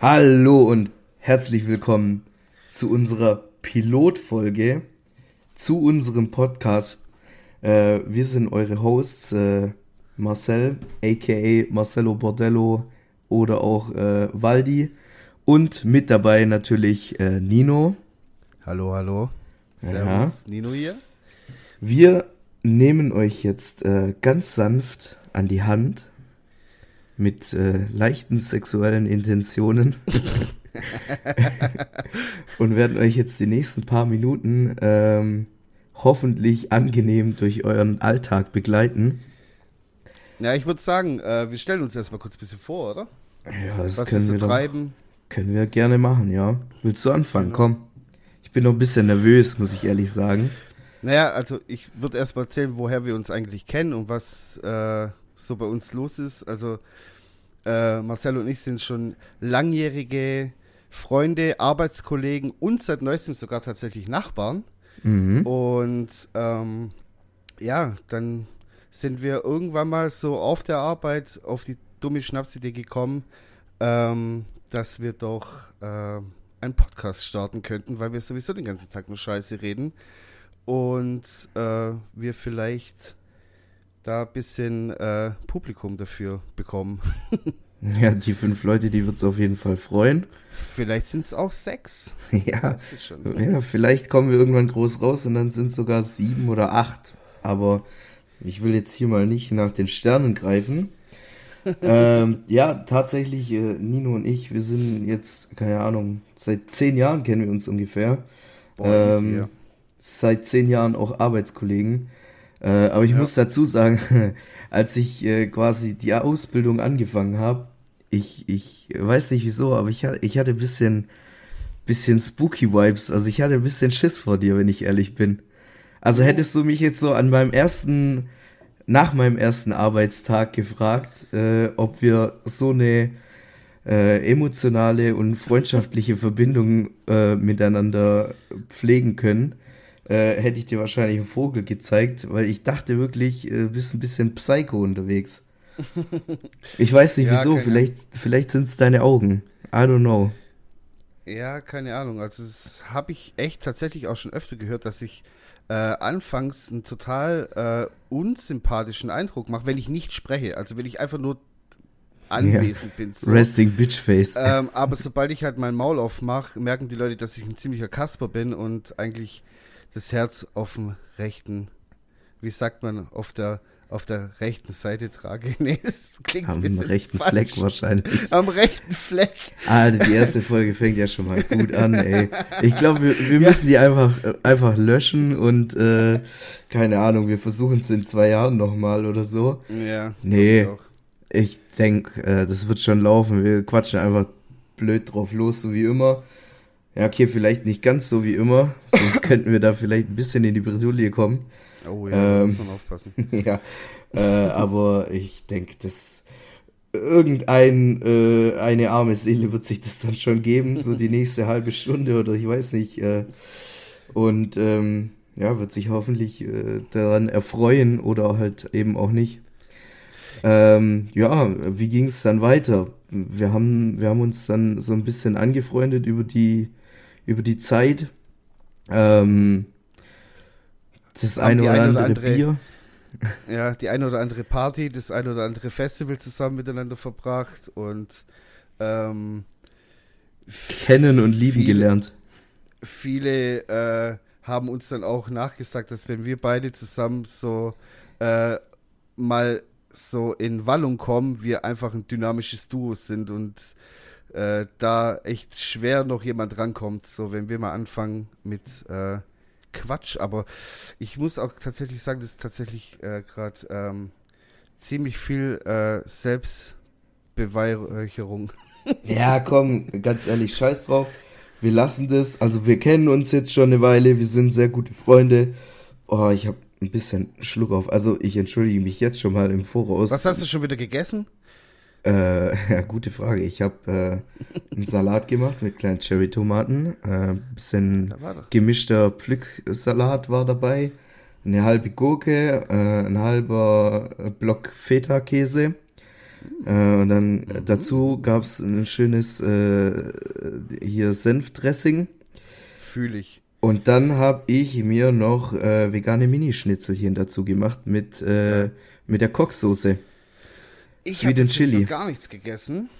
Hallo und herzlich willkommen zu unserer Pilotfolge zu unserem Podcast. Äh, wir sind eure Hosts, äh, Marcel, aka Marcelo Bordello oder auch äh, Waldi und mit dabei natürlich äh, Nino. Hallo, hallo. Servus, ja. Nino hier. Wir nehmen euch jetzt äh, ganz sanft an die Hand mit äh, leichten sexuellen Intentionen und werden euch jetzt die nächsten paar Minuten ähm, hoffentlich angenehm durch euren Alltag begleiten. Ja, ich würde sagen, äh, wir stellen uns erstmal kurz ein bisschen vor, oder? Ja, das Was können wir, treiben. Doch, können wir gerne machen, ja. Willst du anfangen? Genau. Komm. Ich bin noch ein bisschen nervös, muss ich ehrlich sagen. Naja, also ich würde erstmal erzählen, woher wir uns eigentlich kennen und was äh, so bei uns los ist. Also äh, Marcel und ich sind schon langjährige Freunde, Arbeitskollegen und seit neuestem sogar tatsächlich Nachbarn. Mhm. Und ähm, ja, dann sind wir irgendwann mal so auf der Arbeit auf die dumme Schnapsidee gekommen, ähm, dass wir doch äh, einen Podcast starten könnten, weil wir sowieso den ganzen Tag nur Scheiße reden und äh, wir vielleicht da ein bisschen äh, Publikum dafür bekommen. ja, die fünf Leute, die wird es auf jeden Fall freuen. Vielleicht sind es auch sechs. ja, ja, vielleicht kommen wir irgendwann groß raus und dann sind es sogar sieben oder acht. Aber ich will jetzt hier mal nicht nach den Sternen greifen. ähm, ja, tatsächlich, äh, Nino und ich, wir sind jetzt, keine Ahnung, seit zehn Jahren kennen wir uns ungefähr. Boah, ähm, seit zehn Jahren auch Arbeitskollegen. Äh, aber ich ja. muss dazu sagen, als ich äh, quasi die Ausbildung angefangen habe, ich, ich weiß nicht wieso, aber ich, ich hatte ein bisschen, bisschen spooky Vibes. Also ich hatte ein bisschen Schiss vor dir, wenn ich ehrlich bin. Also hättest du mich jetzt so an meinem ersten, nach meinem ersten Arbeitstag gefragt, äh, ob wir so eine äh, emotionale und freundschaftliche Verbindung äh, miteinander pflegen können, äh, hätte ich dir wahrscheinlich einen Vogel gezeigt, weil ich dachte wirklich, äh, bist ein bisschen Psycho unterwegs. Ich weiß nicht ja, wieso, vielleicht, vielleicht sind es deine Augen. I don't know. Ja, keine Ahnung. Also das habe ich echt tatsächlich auch schon öfter gehört, dass ich äh, anfangs einen total äh, unsympathischen Eindruck mache, wenn ich nicht spreche. Also wenn ich einfach nur anwesend ja. bin. So. Resting Bitch Face. Ähm, aber sobald ich halt mein Maul aufmache, merken die Leute, dass ich ein ziemlicher Kasper bin und eigentlich das Herz auf dem rechten, wie sagt man, auf der auf der rechten Seite trage. Nee, das klingt Am rechten falsch. Fleck wahrscheinlich. Am rechten Fleck. Ah, die erste Folge fängt ja schon mal gut an, ey. Ich glaube, wir, wir ja. müssen die einfach, einfach löschen und äh, keine Ahnung, wir versuchen es in zwei Jahren nochmal oder so. Ja. Nee, ich, ich denke, äh, das wird schon laufen. Wir quatschen einfach blöd drauf los, so wie immer. Ja, okay, vielleicht nicht ganz so wie immer, sonst könnten wir da vielleicht ein bisschen in die Bredouille kommen. Oh ja, ähm, muss man aufpassen. ja, äh, aber ich denke, dass irgendein äh, eine arme Seele wird sich das dann schon geben, so die nächste halbe Stunde oder ich weiß nicht. Äh, und ähm, ja, wird sich hoffentlich äh, daran erfreuen oder halt eben auch nicht. Ähm, ja, wie ging es dann weiter? Wir haben, wir haben uns dann so ein bisschen angefreundet über die über die Zeit. Ähm, das eine oder, andere, andere Bier. Ja, die eine oder andere Party, das eine oder andere Festival zusammen miteinander verbracht und ähm, kennen und lieben viele, gelernt. Viele äh, haben uns dann auch nachgesagt, dass wenn wir beide zusammen so äh, mal so in Wallung kommen, wir einfach ein dynamisches Duo sind und äh, da echt schwer noch jemand rankommt, so wenn wir mal anfangen mit äh, Quatsch. Aber ich muss auch tatsächlich sagen, das ist tatsächlich äh, gerade ähm, ziemlich viel äh, Selbstbeweihräucherung. ja, komm, ganz ehrlich, scheiß drauf. Wir lassen das. Also wir kennen uns jetzt schon eine Weile, wir sind sehr gute Freunde. Oh, ich habe ein bisschen Schluck auf. Also ich entschuldige mich jetzt schon mal im Voraus. Was hast du schon wieder gegessen? Äh, ja, gute Frage. Ich habe äh, einen Salat gemacht mit kleinen Cherry-Tomaten. Äh, bisschen gemischter Pflücksalat war dabei. Eine halbe Gurke, äh, ein halber Block Feta-Käse. Äh, und dann mhm. dazu gab es ein schönes äh, hier Senfdressing. Fühle ich. Und dann habe ich mir noch äh, vegane Minischnitzelchen dazu gemacht mit, äh, mit der Kochsoße. Ich habe Chili. gar nichts gegessen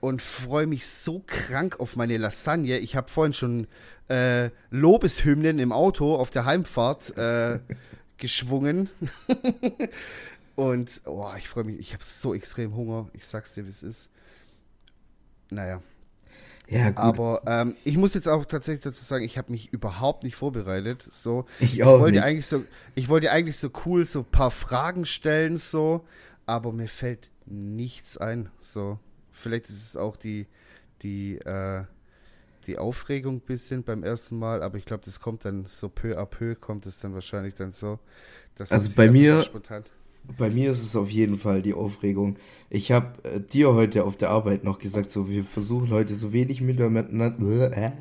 und freue mich so krank auf meine Lasagne. Ich habe vorhin schon äh, Lobeshymnen im Auto auf der Heimfahrt äh, geschwungen. und oh, ich freue mich. Ich habe so extrem Hunger. Ich sag's dir, wie es ist. Naja. Ja, gut. Aber ähm, ich muss jetzt auch tatsächlich dazu sagen, ich habe mich überhaupt nicht vorbereitet. So, ich, auch ich wollte nicht. eigentlich so, ich wollte eigentlich so cool so ein paar Fragen stellen, so, aber mir fällt nichts ein. So, vielleicht ist es auch die, die, äh, die Aufregung ein bisschen beim ersten Mal, aber ich glaube, das kommt dann so peu à peu, kommt es dann wahrscheinlich dann so. also bei mir, spontan bei mir ist es auf jeden Fall die Aufregung. Ich habe äh, dir heute auf der Arbeit noch gesagt, so wir versuchen heute so wenig miteinander. Äh,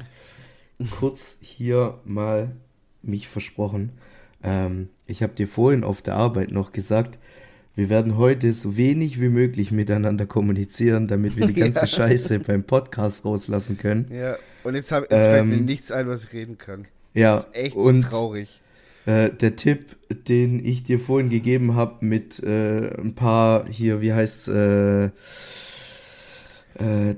kurz hier mal mich versprochen. Ähm, ich habe dir vorhin auf der Arbeit noch gesagt, wir werden heute so wenig wie möglich miteinander kommunizieren, damit wir die ganze ja. Scheiße beim Podcast rauslassen können. Ja, und jetzt, hab, jetzt ähm, fällt mir ähm, nichts ein, was ich reden kann. Ja, das ist echt und traurig. Äh, der Tipp, den ich dir vorhin gegeben habe, mit äh, ein paar hier, wie heißt äh, äh,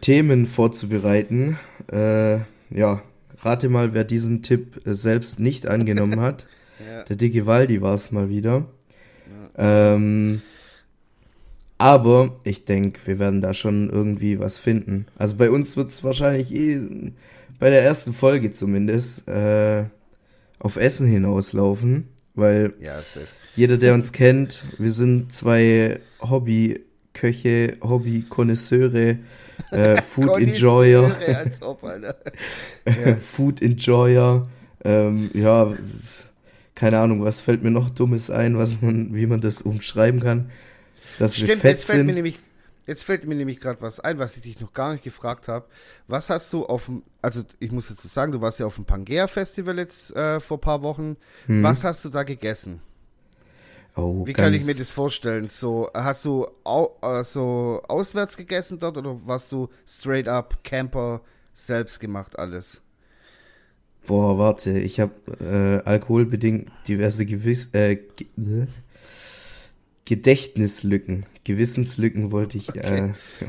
Themen vorzubereiten. Äh, ja, rate mal, wer diesen Tipp äh, selbst nicht angenommen hat. ja. Der dicke Waldi war es mal wieder. Ähm, aber ich denke, wir werden da schon irgendwie was finden. Also bei uns wird es wahrscheinlich eh bei der ersten Folge zumindest äh, auf Essen hinauslaufen, weil ja, jeder, der uns kennt, wir sind zwei Hobbyköche, Hobby-Konnoisseure, äh, Food Enjoyer. ob. Ja. Food Enjoyer, ähm, ja, keine Ahnung, was fällt mir noch Dummes ein, was man, wie man das umschreiben kann. Dass Stimmt, wir fett jetzt fällt sind. mir nämlich Jetzt fällt mir nämlich gerade was ein, was ich dich noch gar nicht gefragt habe. Was hast du auf dem, also ich muss dazu sagen, du warst ja auf dem Pangea Festival jetzt äh, vor ein paar Wochen. Hm. Was hast du da gegessen? Oh, Wie kann ich mir das vorstellen? So, hast du au, also auswärts gegessen dort oder warst du straight up Camper selbst gemacht alles? Boah, warte, ich habe äh, alkoholbedingt diverse Gewiss, äh, Gedächtnislücken. Gewissenslücken wollte ich. Okay. Äh,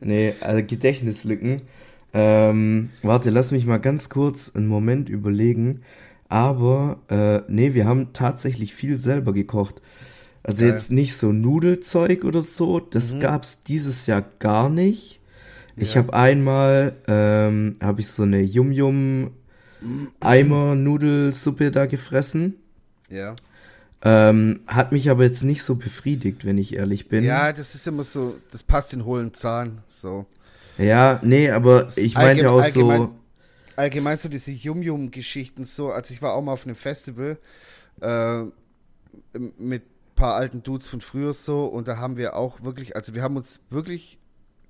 nee, also Gedächtnislücken. Ähm, warte, lass mich mal ganz kurz einen Moment überlegen. Aber, äh, nee, wir haben tatsächlich viel selber gekocht. Also Geil. jetzt nicht so Nudelzeug oder so. Das mhm. gab's dieses Jahr gar nicht. Ja. Ich habe einmal, ähm, habe ich so eine Yum-Yum Eimer Nudelsuppe da gefressen. Ja. Ähm, hat mich aber jetzt nicht so befriedigt, wenn ich ehrlich bin. Ja, das ist immer so, das passt in hohlen Zahn, so. Ja, nee, aber ich meinte ja auch allgemein, so. Allgemein so diese Yum-Yum-Geschichten, so, also ich war auch mal auf einem Festival äh, mit ein paar alten Dudes von früher so und da haben wir auch wirklich, also wir haben uns wirklich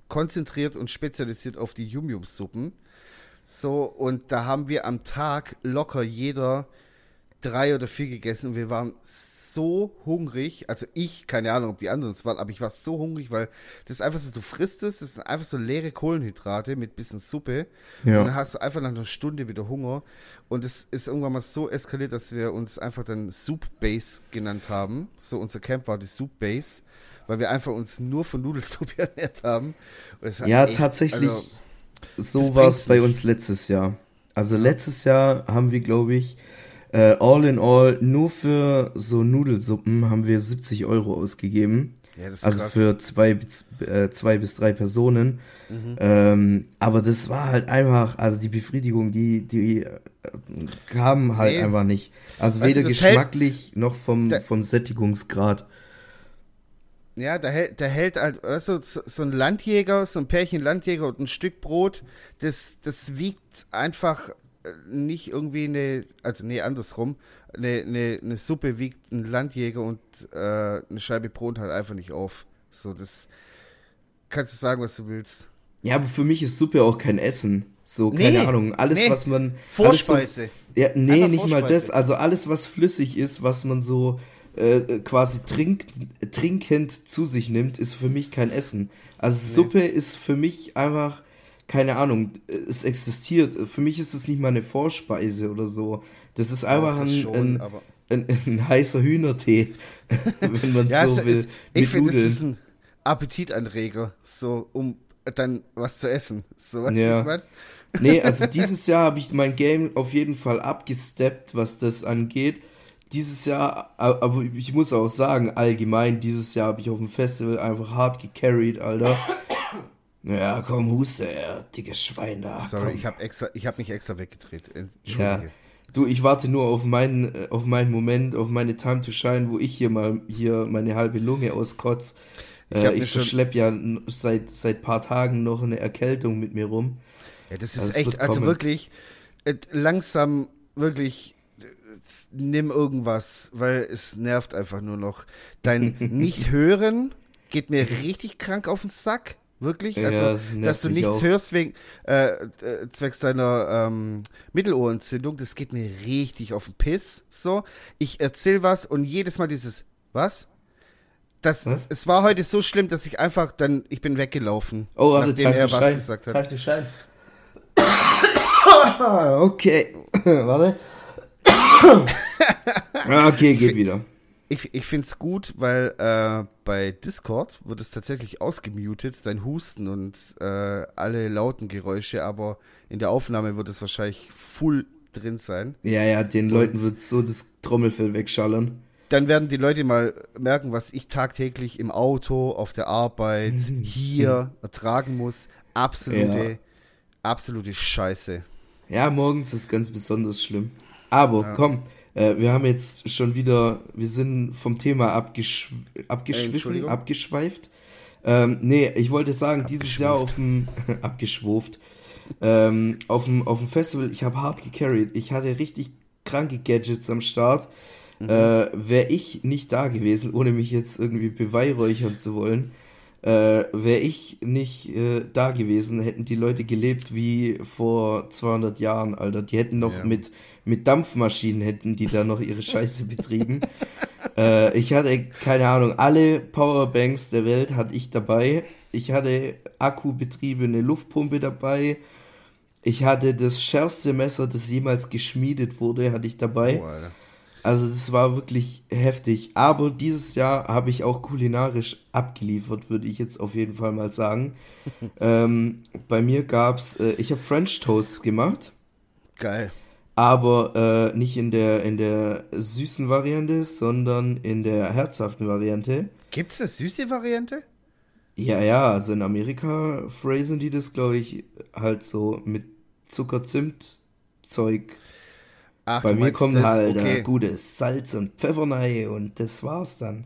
konzentriert und spezialisiert auf die Yum-Yum-Suppen. So, und da haben wir am Tag locker jeder drei oder vier gegessen und wir waren so hungrig. Also ich, keine Ahnung, ob die anderen es waren, aber ich war so hungrig, weil das ist einfach so, du frisst es, das sind einfach so leere Kohlenhydrate mit bisschen Suppe. Ja. Und dann hast du einfach nach einer Stunde wieder Hunger. Und es ist irgendwann mal so eskaliert, dass wir uns einfach dann Soup Base genannt haben. So unser Camp war die Soup Base, weil wir einfach uns nur von Nudelsuppe ernährt haben. ja, echt, tatsächlich. Also, so war es bei uns letztes Jahr. Also letztes Jahr haben wir, glaube ich, äh, all in all, nur für so Nudelsuppen haben wir 70 Euro ausgegeben. Ja, also krass. für zwei, äh, zwei bis drei Personen. Mhm. Ähm, aber das war halt einfach, also die Befriedigung, die, die äh, kam halt nee. einfach nicht. Also weißt weder geschmacklich hält, noch vom, vom Sättigungsgrad. Ja, da hält, da hält halt, weißt du, so ein Landjäger, so ein Pärchen Landjäger und ein Stück Brot, das, das wiegt einfach nicht irgendwie eine, also nee, andersrum, eine, eine, eine Suppe wiegt ein Landjäger und äh, eine Scheibe Brot halt einfach nicht auf. So, das kannst du sagen, was du willst. Ja, aber für mich ist Suppe auch kein Essen. So, keine nee, Ahnung, alles, nee. was man. Vorspeise. So, ja, nee, einfach nicht Vorspeise. mal das. Also alles, was flüssig ist, was man so äh, quasi trink, trinkend zu sich nimmt, ist für mich kein Essen. Also nee. Suppe ist für mich einfach, keine Ahnung, es existiert. Für mich ist es nicht mal eine Vorspeise oder so. Das ist einfach ein, schon, ein, ein, ein, heißer Hühnertee, wenn man ja, so will. Ich finde, das ist ein Appetitanreger, so um dann was zu essen. So, was ja. Nee, also dieses Jahr habe ich mein Game auf jeden Fall abgesteppt, was das angeht. Dieses Jahr, aber ich muss auch sagen, allgemein, dieses Jahr habe ich auf dem Festival einfach hart gecarried, Alter. Ja, komm, huste, ja, dickes Schwein da. Sorry, komm. ich habe extra, ich habe mich extra weggedreht. Entschuldige. Ja. Du, ich warte nur auf meinen, äh, auf meinen Moment, auf meine Time to Shine, wo ich hier mal hier meine halbe Lunge auskotze. Ich, äh, ich verschlepp ja seit seit paar Tagen noch eine Erkältung mit mir rum. Ja, das ist also echt, also wirklich äh, langsam wirklich nimm irgendwas, weil es nervt einfach nur noch. Dein Nicht-Hören geht mir richtig krank auf den Sack. Wirklich? Also, ja, das dass du nichts auch. hörst wegen äh, äh, zwecks deiner ähm, Mittelohrentzündung, das geht mir richtig auf den Piss. So, ich erzähl was und jedes Mal dieses Was? Das, was? Es war heute so schlimm, dass ich einfach dann, ich bin weggelaufen, oh, warte, nachdem er was Schein. gesagt hat. okay, warte. okay, geht wieder. Ich, ich finde es gut, weil äh, bei Discord wird es tatsächlich ausgemutet, dein Husten und äh, alle lauten Geräusche, aber in der Aufnahme wird es wahrscheinlich full drin sein. Ja, ja, den Leuten wird so das Trommelfell wegschallern. Dann werden die Leute mal merken, was ich tagtäglich im Auto, auf der Arbeit, hier ertragen muss. Absolute, ja. absolute Scheiße. Ja, morgens ist ganz besonders schlimm. Aber ja. komm, äh, wir haben jetzt schon wieder, wir sind vom Thema abgeschw abgeschwiffen, äh, abgeschweift. Ähm, nee, ich wollte sagen, dieses Jahr auf dem, abgeschwuft, ähm, auf dem, auf dem Festival, ich habe hart gecarried. Ich hatte richtig kranke Gadgets am Start. Mhm. Äh, Wäre ich nicht da gewesen, ohne mich jetzt irgendwie beweihräuchern zu wollen, äh, Wäre ich nicht äh, da gewesen, hätten die Leute gelebt wie vor 200 Jahren, Alter. Die hätten noch ja. mit, mit Dampfmaschinen, hätten die da noch ihre Scheiße betrieben. äh, ich hatte, keine Ahnung, alle Powerbanks der Welt hatte ich dabei. Ich hatte akkubetriebene Luftpumpe dabei. Ich hatte das schärfste Messer, das jemals geschmiedet wurde, hatte ich dabei. Oh. Also es war wirklich heftig. Aber dieses Jahr habe ich auch kulinarisch abgeliefert, würde ich jetzt auf jeden Fall mal sagen. ähm, bei mir gab es, äh, ich habe French Toasts gemacht. Geil. Aber äh, nicht in der, in der süßen Variante, sondern in der herzhaften Variante. Gibt es eine süße Variante? Ja, ja, also in Amerika phrasen die das, glaube ich, halt so mit Zucker-Zimt-Zeug Ach, Bei mir kommt das, halt okay. gutes Salz und Pfeffer rein und das war's dann.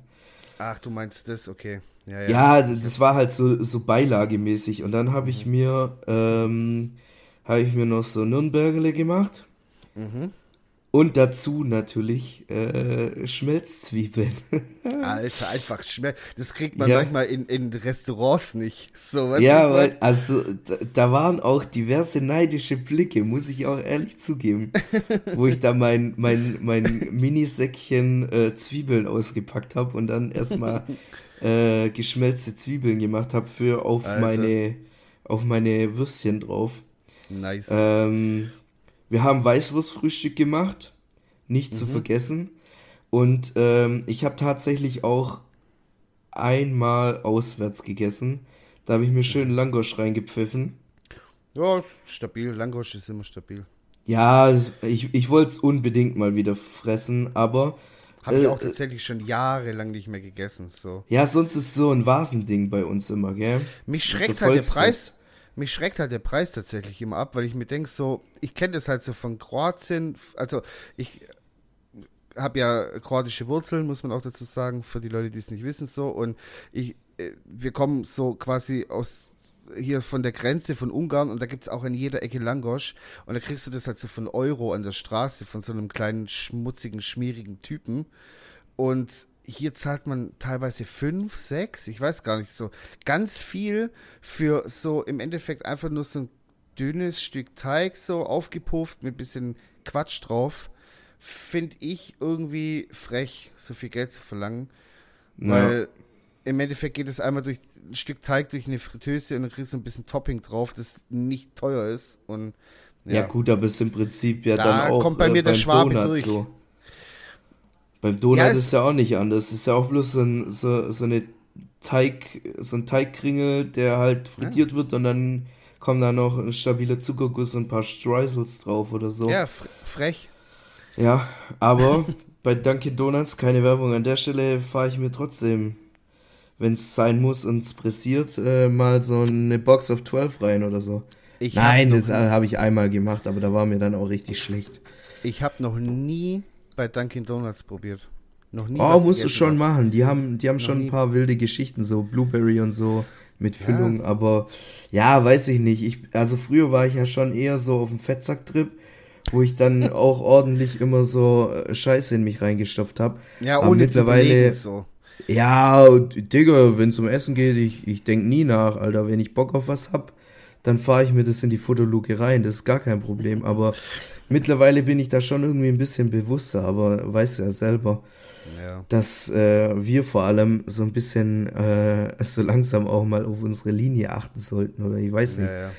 Ach, du meinst das, okay. Ja, ja. ja das war halt so, so beilagemäßig. Und dann habe ich mhm. mir, ähm, habe ich mir noch so Nürnbergerle gemacht. Mhm. Und dazu natürlich äh, Schmelzzwiebeln. Alter, einfach Schmelz. Das kriegt man ja. manchmal in, in Restaurants nicht. So, ja, weil, also da, da, waren auch diverse neidische Blicke, muss ich auch ehrlich zugeben. wo ich da mein, mein, mein Minisäckchen äh, Zwiebeln ausgepackt habe und dann erstmal äh, geschmelzte Zwiebeln gemacht habe für auf meine auf meine Würstchen drauf. Nice. Ähm, wir haben Weißwurstfrühstück gemacht, nicht mhm. zu vergessen. Und ähm, ich habe tatsächlich auch einmal auswärts gegessen. Da habe ich mir schön Langosch reingepfiffen. Ja, stabil. Langosch ist immer stabil. Ja, ich, ich wollte es unbedingt mal wieder fressen, aber. Habe ich äh, auch tatsächlich schon jahrelang nicht mehr gegessen. So. Ja, sonst ist so ein Vasending bei uns immer, gell? Mich schreckt so halt der Preis mich schreckt halt der Preis tatsächlich immer ab, weil ich mir denke, so, ich kenne das halt so von Kroatien, also ich habe ja kroatische Wurzeln, muss man auch dazu sagen, für die Leute, die es nicht wissen, so, und ich, äh, wir kommen so quasi aus hier von der Grenze von Ungarn und da gibt es auch in jeder Ecke Langosch. Und da kriegst du das halt so von Euro an der Straße von so einem kleinen schmutzigen, schmierigen Typen. Und hier zahlt man teilweise fünf, sechs, ich weiß gar nicht so, ganz viel für so im Endeffekt einfach nur so ein dünnes Stück Teig so aufgepufft mit bisschen Quatsch drauf finde ich irgendwie frech, so viel Geld zu verlangen. Ja. Weil im Endeffekt geht es einmal durch ein Stück Teig durch eine Fritteuse und dann kriegst du ein bisschen Topping drauf, das nicht teuer ist. Und Ja. ja, gut, aber es ist im Prinzip ja Da dann auch äh, kommt bei mir der beim Schwabe Donut durch. so. Beim Donut Ja, ist es- ja auch nicht anders. Es ist ja auch bloß so, ein, so, so eine Teig, so ein Teigkringel, der halt frittiert wird und dann kommt da noch ein stabiler Zuckerguss und ein paar Streusels drauf oder so. ja fr frech. Ja, aber bei Dunkin' Donuts, keine Werbung an der Stelle, fahre ich mir trotzdem, wenn es sein muss und es pressiert, äh, mal so eine Box of 12 rein oder so. Ich Nein, hab das habe ich einmal gemacht, aber da war mir dann auch richtig schlecht. ich habe noch nie bei Dunkin' Donuts probiert. Noch nie. Oh, musst du schon hab. machen. Die haben, die haben Noch schon nie. ein paar wilde Geschichten, so Blueberry und so mit Füllung, aber ja, weiß ich nicht. Ich, also früher war ich ja schon eher so auf dem Fettsack-Trip, wo ich dann auch ordentlich immer so äh, Scheiße in mich reingestopft habe. Ja, Aber ohne zu mittlerweile- überlegen, so. Ja, Digga, wenn es um Essen geht, ich, ich denk nie nach, Alter. Wenn ich Bock auf was hab, dann fahre ich mir das in die Fotoluke rein. Das ist gar kein Problem. Aber mittlerweile bin ich da schon irgendwie ein bisschen bewusster. Aber weißt du ja selber, Ja. dass äh, wir vor allem so ein bisschen äh, so langsam auch mal auf unsere Linie achten sollten. Oder ich weiß nicht. Ja, ja.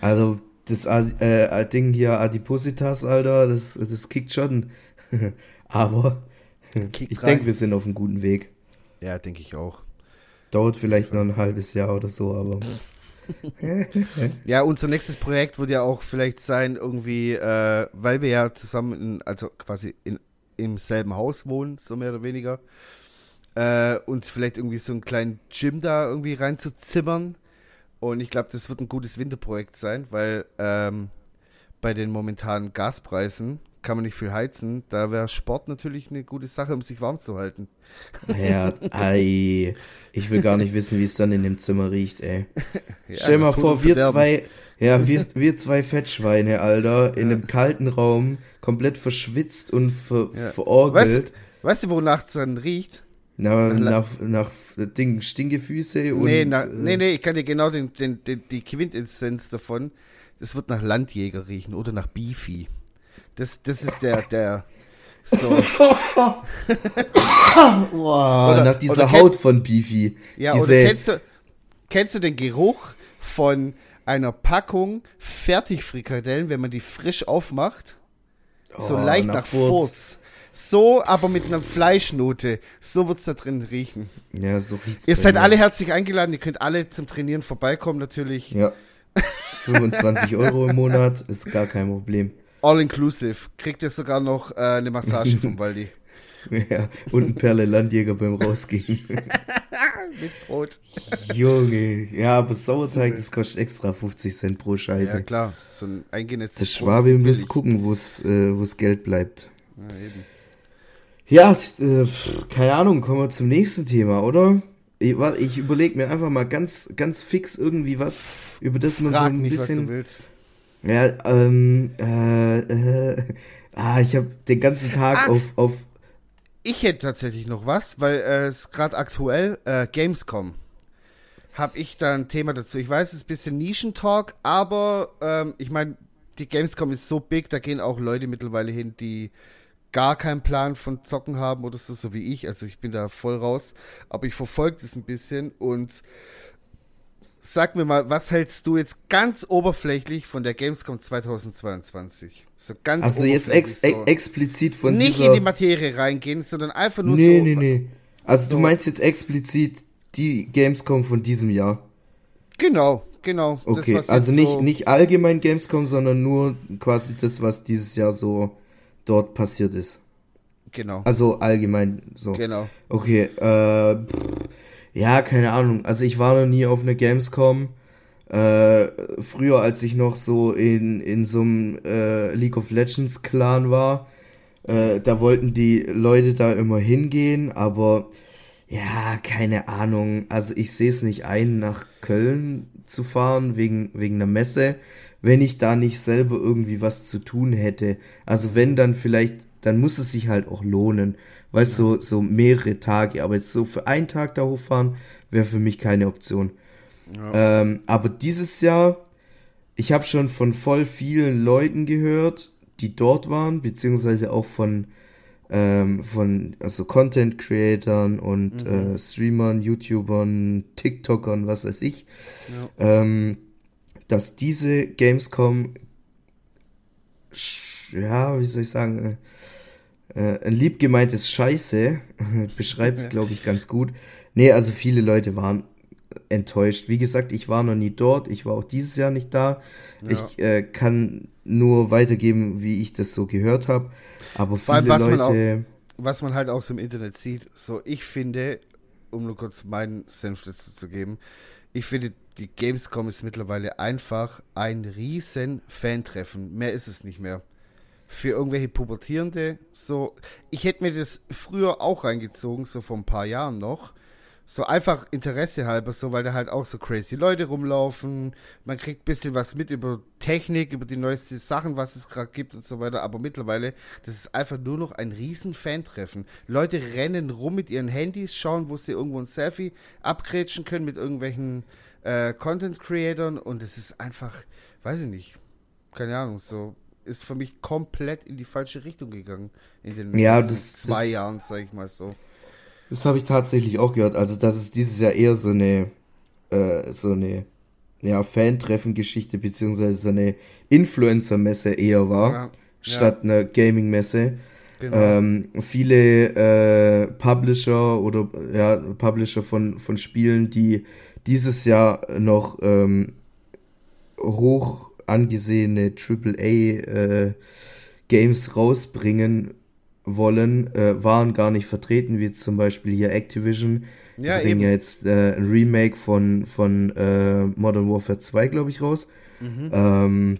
Also das äh, Ding hier Adipositas, Alter, das, das kickt schon. aber Kickt ich denke, wir sind auf einem guten Weg. ja denke ich auch. Dauert vielleicht noch ein halbes Jahr oder so, aber Ja, unser nächstes Projekt wird ja auch vielleicht sein, irgendwie, äh, weil wir ja zusammen, in, also quasi in, im selben Haus wohnen, so mehr oder weniger, äh, uns vielleicht irgendwie so einen kleinen Gym da irgendwie reinzuzimmern. Und ich glaube, das wird ein gutes Winterprojekt sein, weil ähm, bei den momentanen Gaspreisen kann man nicht viel heizen. Da wäre Sport natürlich eine gute Sache, um sich warm zu halten. ja, ei, ich will gar nicht wissen, wie es dann in dem Zimmer riecht, ey. Ja, Stell mal vor, wir Verderben. zwei, ja, wir, wir zwei Fettschweine, Alter, in einem kalten Raum, komplett verschwitzt und ver, Ja. verorgelt. Weißt du, wonach es dann riecht? Na, nach- nach, nach Ding, Stinkefüße und. nee, na, äh, nee, nee, ich kann dir genau den, den, den, die Quintessenz davon. Das wird nach Landjäger riechen oder nach Beefy. Das, das ist der, der, so, Boah, Oder- nach dieser Haut kennst- von Beefy. ja, Diese, oder kennst du, kennst du den Geruch von einer Packung Fertigfrikadellen, wenn man die frisch aufmacht? So Oh, leicht nach nach, Furz. Furz. So, aber mit einer Fleischnote. So wird's da drin riechen. Ja, so riecht's Ihr seid mir. alle herzlich eingeladen. Ihr könnt alle zum Trainieren vorbeikommen, natürlich. Ja. 25 Euro im Monat ist gar kein Problem. All inclusive. Kriegt ihr sogar noch äh, eine Massage vom Waldi. Ja, und ein Perle Landjäger beim Rausgehen. Mit Brot. Junge, ja, aber Sauerteig, das kostet extra 50 Cent pro Ja, Scheibe. klar. So ein eingenetztes Der Brot Schwabe muss billig. gucken, wo es äh, wo's Geld bleibt. Ja. Ja, äh, keine Ahnung, kommen wir zum nächsten Thema, oder? Ich, ich überlege mir einfach mal ganz, ganz fix irgendwie was, über das man so Frag ein mich, was du bisschen. willst. Ja, ähm, äh, äh, ah, ich habe den ganzen Tag Ah. auf, auf, Ich hätte tatsächlich noch was, weil äh, es gerade aktuell äh, Gamescom. Habe ich da ein Thema dazu. Ich weiß, es ist ein bisschen Nischentalk, aber ähm, ich meine, die Gamescom ist so big, da gehen auch Leute mittlerweile hin, die gar keinen Plan von Zocken haben oder so, so wie ich. Also ich bin da voll raus. Aber ich verfolge das ein bisschen und sag mir mal, was hältst du jetzt ganz oberflächlich von der Gamescom 2022? So ganz also jetzt ex, oberflächlich ex, explizit von nicht in die Materie reingehen, sondern einfach nur nee, so. nee, nee. Also so- du meinst jetzt explizit die Gamescom von diesem Jahr. Genau, genau. Das, Okay, was also nicht, so, nicht allgemein Gamescom, sondern nur quasi das, was dieses Jahr so dort passiert ist. Genau, Also allgemein so. genau. Okay, äh, pff, ja, keine Ahnung. Also ich war noch nie auf einer Gamescom. Äh, früher, als ich noch so in, in so einem äh, League of Legends Clan war, äh, da wollten die Leute da immer hingehen, aber ja, keine Ahnung. Also ich sehe es nicht ein, nach Köln zu fahren wegen, wegen einer Messe, wenn ich da nicht selber irgendwie was zu tun hätte. Also wenn dann vielleicht, dann muss es sich halt auch lohnen. Weißt du, so, so mehrere Tage. Aber jetzt so für einen Tag da hochfahren, wäre für mich keine Option. Ähm, aber dieses Jahr, ich habe schon von voll vielen Leuten gehört, die dort waren, beziehungsweise auch von, ähm, von also Content Creatern und mhm. äh, Streamern, YouTubern, TikTokern, was weiß ich, ja. ähm, dass diese Gamescom, ja, wie soll ich sagen, äh, äh ein lieb gemeintes Scheiße, beschreibt es, glaube ich, ganz gut. Nee, also viele Leute waren enttäuscht. Wie gesagt, ich war noch nie dort, ich war auch dieses Jahr nicht da. Ja. Ich äh, kann nur weitergeben, wie ich das so gehört habe. Aber viele was Leute. Man auch, was man halt auch so im Internet sieht, so ich finde, um nur kurz meinen Senf dazu zu geben, ich finde, die Gamescom ist mittlerweile einfach ein riesen Fan-Treffen. Mehr ist es nicht mehr. Für irgendwelche Pubertierende, so, ich hätte mir das früher auch reingezogen, so vor ein paar Jahren noch so einfach Interesse halber, so weil da halt auch so crazy Leute rumlaufen. Man kriegt ein bisschen was mit über Technik, über die neuesten Sachen, was es gerade gibt und so weiter. Aber mittlerweile, das ist einfach nur noch ein riesen Fan-Treffen. Leute rennen rum mit ihren Handys, schauen, wo sie irgendwo ein Selfie abgrätschen können mit irgendwelchen äh, Content-Creatern und es ist einfach, weiß ich nicht, keine Ahnung, so ist für mich komplett in die falsche Richtung gegangen in den ja, das, zwei das, Jahren, sag ich mal so. Das habe ich tatsächlich auch gehört. Also, dass es dieses Jahr eher so eine, äh, so eine, ja, Fan-Treffen-Geschichte, beziehungsweise so eine Influencer-Messe eher war, ja, statt ja. einer Gaming-Messe. Genau. Ähm, viele äh, Publisher oder ja, Publisher von, von Spielen, die dieses Jahr noch ähm, hoch angesehene AAA äh, Games rausbringen, wollen, äh, waren gar nicht vertreten, wie zum Beispiel hier Activision. Ja, Die bringen ja jetzt äh, ein Remake von, von äh, Modern Warfare 2, glaube ich, raus. Mhm. Ähm,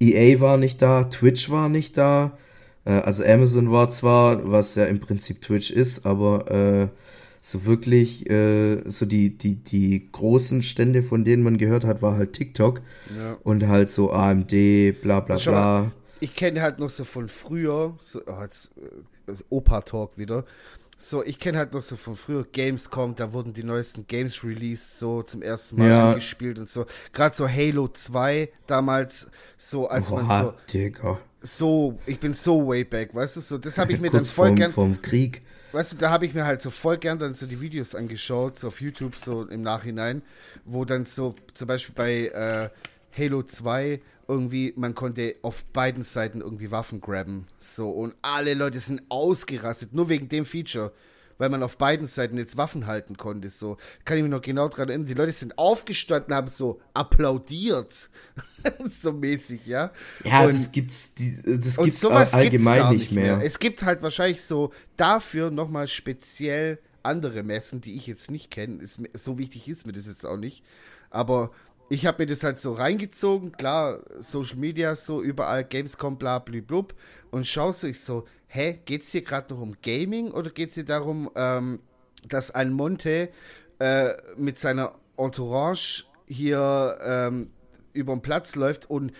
EA war nicht da, Twitch war nicht da. Äh, also Amazon war zwar, was ja im Prinzip Twitch ist, aber äh, so wirklich, äh, so die, die, die großen Stände, von denen man gehört hat, war halt TikTok ja. und halt so AMD, bla bla bla ich kenne halt noch so von früher, so, oh, jetzt, äh, Opa-Talk wieder. So, ich kenne halt noch so von früher Gamescom, da wurden die neuesten Games released, so zum ersten Mal ja. angespielt und so. Gerade so Halo 2 damals, so als Oha, man so. Digga. So, ich bin so way back, weißt du, so, das habe ich mir dann voll vom, gern. Vom Krieg. Weißt du, da habe ich mir halt so voll gern dann so die Videos angeschaut, so auf YouTube, so im Nachhinein, wo dann so zum Beispiel bei äh, Halo 2 irgendwie, man konnte auf beiden Seiten irgendwie Waffen grabben. So, und alle Leute sind ausgerastet, nur wegen dem Feature. Weil man auf beiden Seiten jetzt Waffen halten konnte. So, kann ich mich noch genau dran erinnern. Die Leute sind aufgestanden, haben so applaudiert. so mäßig, ja. Ja, und, das gibt's, das gibt's allgemein nicht mehr. mehr. Es gibt halt wahrscheinlich so dafür nochmal speziell andere Messen, die ich jetzt nicht kenne. So wichtig ist mir das jetzt auch nicht. Aber ich habe mir das halt so reingezogen, klar, Social Media so überall, Gamescom, bla, blub, und schaust du ich so, hä, geht's hier gerade noch um Gaming oder geht's hier darum, ähm, dass ein Monte äh, mit seiner Entourage hier ähm, über den Platz läuft und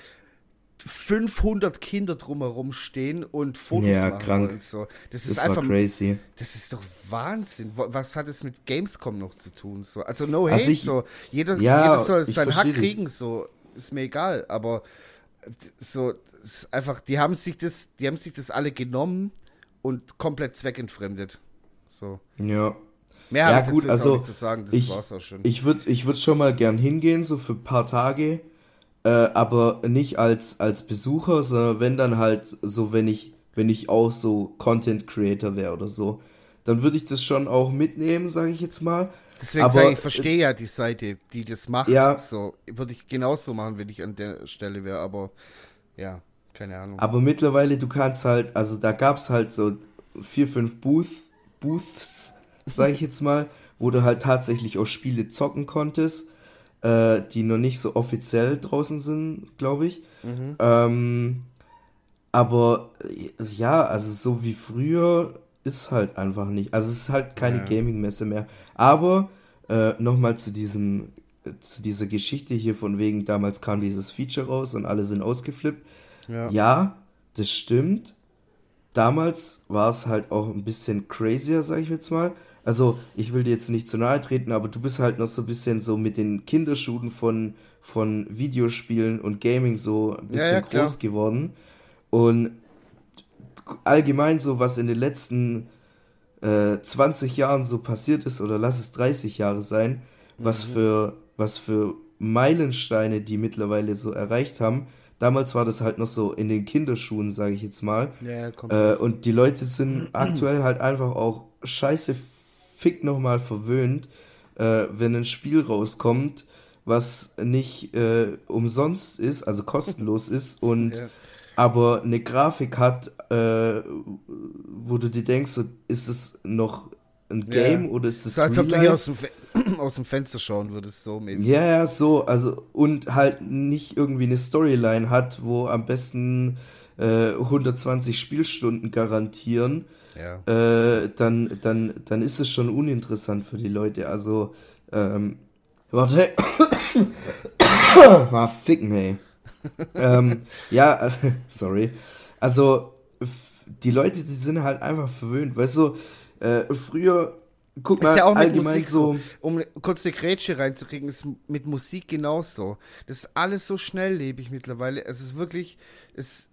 500 Kinder drumherum stehen und Fotos ja, machen krank. und so. Das, das ist einfach crazy. Das ist doch Wahnsinn. Was hat es mit Gamescom noch zu tun? So, also no also hate, ich, so jeder, ja, jeder soll seinen Hack kriegen, so ist mir egal. Aber so einfach, die haben sich das, die haben sich das alle genommen und komplett zweckentfremdet. So. Ja. Mehr ja, gut, also, zu sagen, das ich, war's auch schon. Ich würde ich würd schon mal gern hingehen, so für ein paar Tage äh, aber nicht als, als Besucher, sondern wenn dann halt so, wenn ich, wenn ich auch so Content Creator wäre oder so, dann würde ich das schon auch mitnehmen, sage ich jetzt mal. Deswegen aber, sage ich, verstehe ja die Seite, die das macht. Ja. So, würde ich genauso machen, wenn ich an der Stelle wäre, aber ja, keine Ahnung. Aber mittlerweile, du kannst halt, also da gab es halt so vier, fünf Booth, Booths, sage ich jetzt mal, wo du halt tatsächlich auch Spiele zocken konntest äh, die noch nicht so offiziell draußen sind, glaube ich. Mhm. Ähm, aber ja, also so wie früher ist halt einfach nicht. Also es ist halt keine ja. Gaming-Messe mehr. Aber äh, nochmal zu diesem, zu dieser Geschichte hier von wegen, damals kam dieses Feature raus und alle sind ausgeflippt. Ja, ja das stimmt. Damals war es halt auch ein bisschen crazier, sag ich jetzt mal. Also, ich will dir jetzt nicht zu nahe treten, aber du bist halt noch so ein bisschen so mit den Kinderschuhen von, von Videospielen und Gaming so ein bisschen ja, groß geworden. Und allgemein so, was in den letzten äh, 20 Jahren so passiert ist, oder lass es 30 Jahre sein, was, mhm. für, was für Meilensteine die mittlerweile so erreicht haben. Damals war das halt noch so in den Kinderschuhen, sage ich jetzt mal. Ja, äh, und die Leute sind aktuell halt einfach auch scheiße fick nochmal verwöhnt, äh, wenn ein Spiel rauskommt, was nicht äh, umsonst ist, also kostenlos ist und ja. Aber eine Grafik hat, äh, wo du dir denkst, ist es noch ein Game ja. oder ist es so, als ob du hier aus dem, aus dem Fenster schauen würdest, so mäßig. Ja, ja, so, also und halt nicht irgendwie eine Storyline hat, wo am besten äh, 120 Spielstunden garantieren, ja. äh, dann, dann, dann ist es schon uninteressant für die Leute. Also, ähm, warte, ah, ficken, ey. Ähm, ja, also, sorry. Also, die Leute, die sind halt einfach verwöhnt, weißt du, äh, früher Guck mal, ist ja auch mit Musik so, um kurz eine Grätsche reinzukriegen, ist mit Musik genauso. Das ist alles so schnelllebig mittlerweile. Es ist wirklich, es,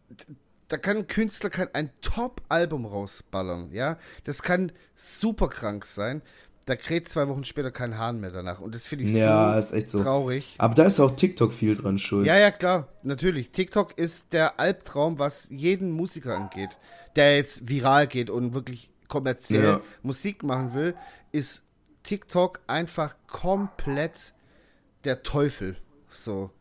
da kann ein Künstler kann ein Top-Album rausballern, ja. Das kann super krank sein. Da kräht zwei Wochen später kein Hahn mehr danach. Und das finde ich ja, so, so traurig. Aber da ist auch TikTok viel dran schuld. Ja, ja, klar. Natürlich. TikTok ist der Albtraum, was jeden Musiker angeht, der jetzt viral geht und wirklich kommerziell ja. Musik machen will, ist TikTok einfach komplett der Teufel. So.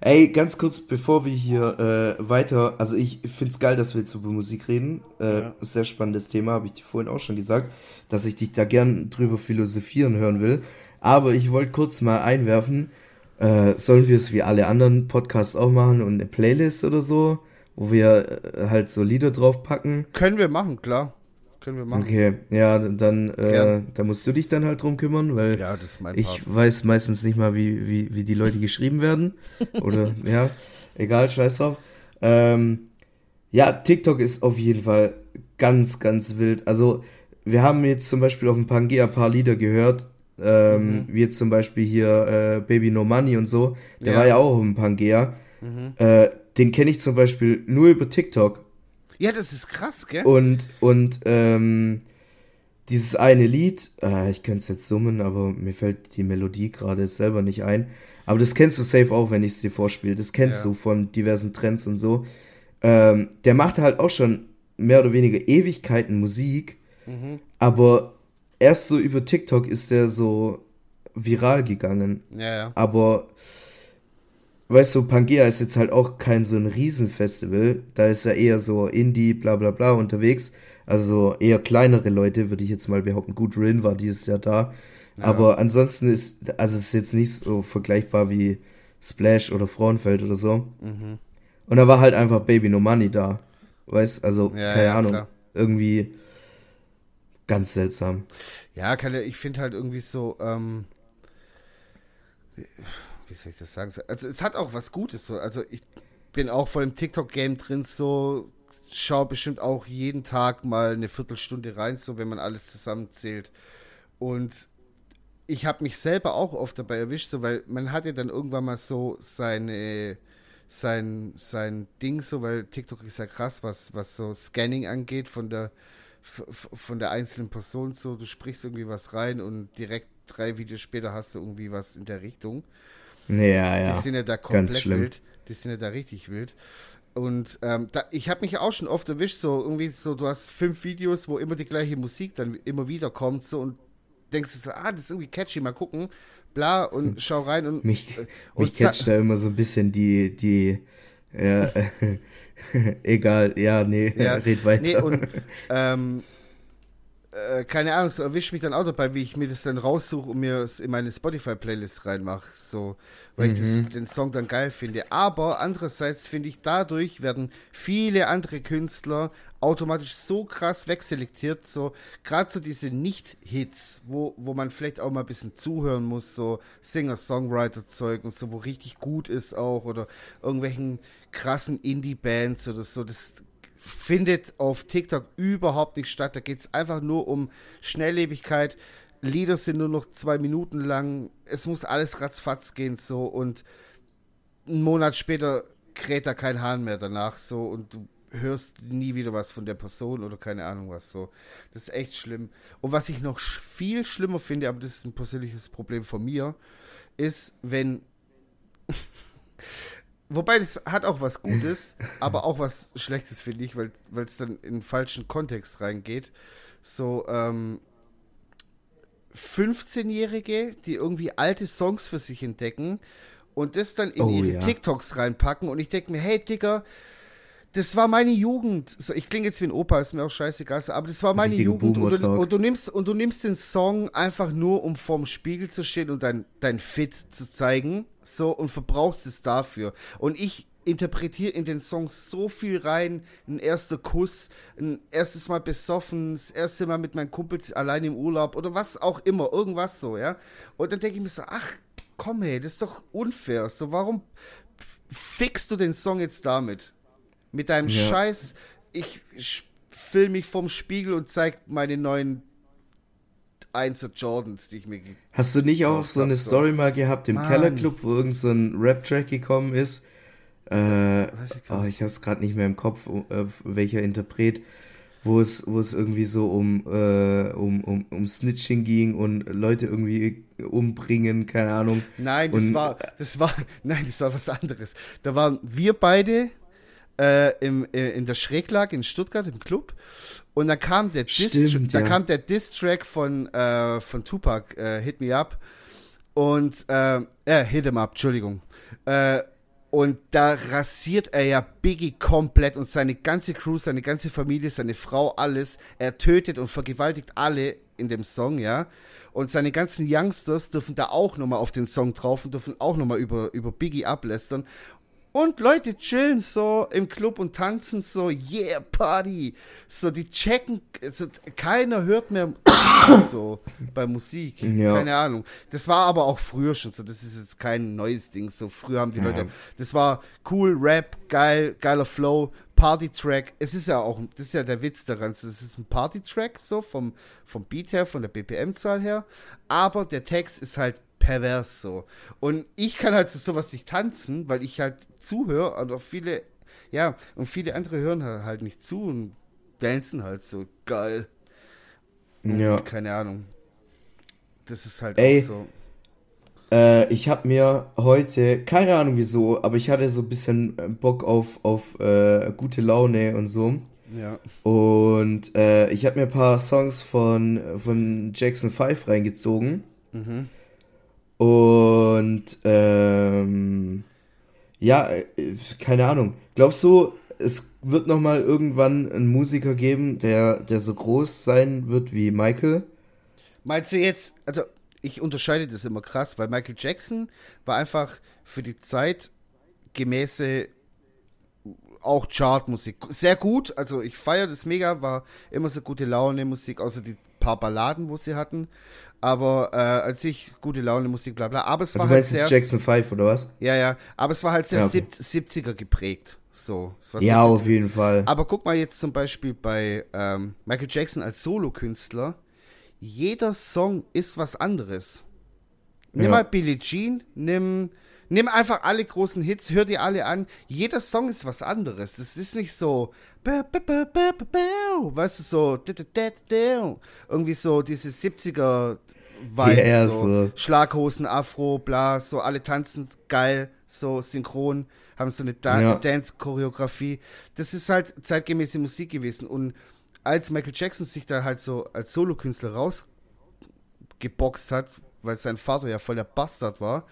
Ey, ganz kurz, bevor wir hier äh, weiter, also ich finde es geil, dass wir jetzt über Musik reden. Äh, ja. Sehr spannendes Thema, habe ich dir vorhin auch schon gesagt, dass ich dich da gern drüber philosophieren hören will. Aber ich wollte kurz mal einwerfen, äh, sollen wir es wie alle anderen Podcasts auch machen und eine Playlist oder so, wo wir äh, halt so Lieder draufpacken? Können wir machen, klar. Können wir machen. Okay, ja, dann äh, da musst du dich dann halt drum kümmern, weil ja, ich Part. weiß meistens nicht mal, wie, wie, wie die Leute geschrieben werden. Oder ja, egal, scheiß drauf. Ähm, ja, TikTok ist auf jeden Fall ganz, ganz wild. Also, wir haben jetzt zum Beispiel auf dem Pangea ein paar Lieder gehört, ähm, mhm. wie jetzt zum Beispiel hier äh, Baby No Money und so. Der ja. war ja auch auf dem Pangea. Mhm. Äh, den kenne ich zum Beispiel nur über TikTok. Ja, das ist krass, gell? Und, und ähm, dieses eine Lied, äh, ich könnte es jetzt summen, aber mir fällt die Melodie gerade selber nicht ein. Aber das kennst du safe auch, wenn ich es dir vorspiele. Das kennst ja. du von diversen Trends und so. Ähm, der macht halt auch schon mehr oder weniger Ewigkeiten Musik, mhm. aber erst so über TikTok ist der so viral gegangen. Ja, ja. Aber weißt du, Pangea ist jetzt halt auch kein so ein Riesenfestival. Da ist er eher so Indie, bla bla bla unterwegs. Also eher kleinere Leute, würde ich jetzt mal behaupten. Gut, Rin war dieses Jahr da. Ja. Aber ansonsten ist, also es ist jetzt nicht so vergleichbar wie Splash oder Frauenfeld oder so. Mhm. Und da war halt einfach Baby No Money da. Weißt, also, ja, keine ja, Ahnung. Klar. Irgendwie ganz seltsam. Ja, ja, ich finde halt irgendwie so, ähm, wie soll ich das sagen? Also es hat auch was Gutes so. Also ich bin auch voll im TikTok-Game drin, so schaue bestimmt auch jeden Tag mal eine Viertelstunde rein, so wenn man alles zusammenzählt. Und ich habe mich selber auch oft dabei erwischt, so weil man hat ja dann irgendwann mal so seine sein sein Ding so, weil TikTok ist ja krass, was was so Scanning angeht von der von der einzelnen Person so, du sprichst irgendwie was rein und direkt drei Videos später hast du irgendwie was in der Richtung. Ja, ja. Die sind ja da komplett wild. Die sind ja da richtig wild. Und ähm, da, ich habe mich auch schon oft erwischt, so irgendwie so, du hast fünf Videos, wo immer die gleiche Musik dann immer wieder kommt, so und denkst du so, ah, das ist irgendwie catchy, mal gucken, bla, und hm. schau rein und. Mich, äh, und mich catcht da immer so ein bisschen die, die, ja, egal, ja, nee, ja, red weiter. Nee, und, ähm, äh, keine Ahnung, so erwischt mich dann auch dabei, wie ich mir das dann raussuche und mir es in meine Spotify-Playlist reinmache, so, weil mhm. ich das, mhm. den Song dann geil finde. Aber andererseits finde ich, dadurch werden viele andere Künstler automatisch so krass wegselektiert, so, gerade so diese Nicht-Hits, wo, wo man vielleicht auch mal ein bisschen zuhören muss, so Singer-Songwriter-Zeug und so, wo richtig gut ist auch, oder irgendwelchen krassen Indie-Bands oder so, das findet auf TikTok überhaupt nicht statt. Da geht es einfach nur um Schnelllebigkeit. Lieder sind nur noch zwei Minuten lang. Es muss alles ratzfatz gehen so und einen Monat später kräht da kein Hahn mehr danach so und du hörst nie wieder was von der Person oder keine Ahnung was so. Das ist echt schlimm. Und was ich noch viel schlimmer finde, aber das ist ein persönliches Problem von mir, ist, wenn. Wobei das hat auch was Gutes, aber auch was Schlechtes, finde ich, weil es dann in den falschen Kontext reingeht. So, ähm, 15-Jährige, die irgendwie alte Songs für sich entdecken und das dann in oh, ihre ja. TikToks reinpacken und ich denke mir, hey Digga, das war meine Jugend. Ich klinge jetzt wie ein Opa, ist mir auch scheißegal, aber das war meine Richtige Jugend. Und du, und du, nimmst, und du nimmst den Song einfach nur, um vorm Spiegel zu stehen und dein, dein Fit zu zeigen. So, und verbrauchst es dafür. Und ich interpretiere in den Songs so viel rein. Ein erster Kuss, ein erstes Mal besoffen, das erste Mal mit meinen Kumpels allein im Urlaub oder was auch immer, irgendwas so, ja. Und dann denke ich mir so, ach, komm hey, das ist doch unfair. So, warum fixst du den Song jetzt damit? Mit deinem ja. Scheiß, ich film mich vorm Spiegel und zeig meine neuen 1 Jordans, die ich mir Hast du nicht auch so eine Story mal gehabt im Kellerclub, wo irgend so ein Rap-Track gekommen ist? Äh, ich, oh, ich habe es gerade nicht mehr im Kopf, äh, welcher Interpret, wo es, wo es irgendwie so um, äh, um, um, um Snitching ging und Leute irgendwie umbringen, keine Ahnung. Nein, das und, war, das war, nein, das war was anderes. Da waren wir beide äh, im, äh, in der Schräglage in Stuttgart im Club. Und dann kam der Diss, Stimmt, da ja. kam der Diss-Track von, äh, von Tupac, äh, Hit Me Up. Und, äh, äh, Hit Him Up, Entschuldigung. Und da rasiert er ja Biggie komplett und seine ganze Crew, seine ganze Familie, seine Frau, alles. Er tötet und vergewaltigt alle in dem Song, ja. Und seine ganzen Youngsters dürfen da auch nochmal auf den Song drauf und dürfen auch nochmal über, über Biggie ablästern. Und Leute chillen so im Club und tanzen so, yeah, Party. So, die checken, also keiner hört mehr so bei Musik. Ja. Keine Ahnung. Das war aber auch früher schon so. Das ist jetzt kein neues Ding. So, früher haben die ja. Leute, das war cool, Rap, geil, geiler Flow, Party-Track. Es ist ja auch, das ist ja der Witz daran. Es ist ein Party-Track, so vom, vom Beat her, von der BPM-Zahl her. Aber der Text ist halt pervers so. Und ich kann halt zu sowas nicht tanzen, weil ich halt zuhöre und auch viele, ja, und viele andere hören halt nicht zu und dancen halt so geil. Und ja. Keine Ahnung. Das ist halt Ey, auch so. Äh, ich habe mir heute, keine Ahnung wieso, aber ich hatte so ein bisschen Bock auf, auf äh, gute Laune und so. Ja. Und äh, ich habe mir ein paar Songs von, von Jackson 5 reingezogen. Mhm. Und ähm, ja, äh, keine Ahnung. Glaubst du, es wird noch mal irgendwann einen Musiker geben, der, der so groß sein wird wie Michael? Meinst du jetzt, also ich unterscheide das immer krass, weil Michael Jackson war einfach für die Zeit gemäße auch Chartmusik. Sehr gut, also ich feiere das mega, war immer so gute Laune Musik, außer die paar Balladen, wo sie hatten. Aber äh, als ich gute Laune Musik, bla bla. Aber es war du halt sehr. Jackson 5 oder was? Ja, ja. Aber es war halt sehr ja, okay. 70er geprägt. So. ja, auf jeden Fall. Aber guck mal jetzt zum Beispiel bei ähm, Michael Jackson als Solokünstler. Jeder Song ist was anderes. Nimm ja. mal Billie Jean, nimm, nimm einfach alle großen Hits, hör dir alle an. Jeder Song ist was anderes. Das ist nicht so, weißt du, so, irgendwie so diese 70er Vibes, yeah, so. so. Schlaghosen, Afro, bla, so alle tanzen geil, so synchron, haben so eine da ja. Dance-Choreografie. Das ist halt zeitgemäße Musik gewesen. Und als Michael Jackson sich da halt so als Solokünstler rausgeboxt hat, weil sein Vater ja voll der Bastard war,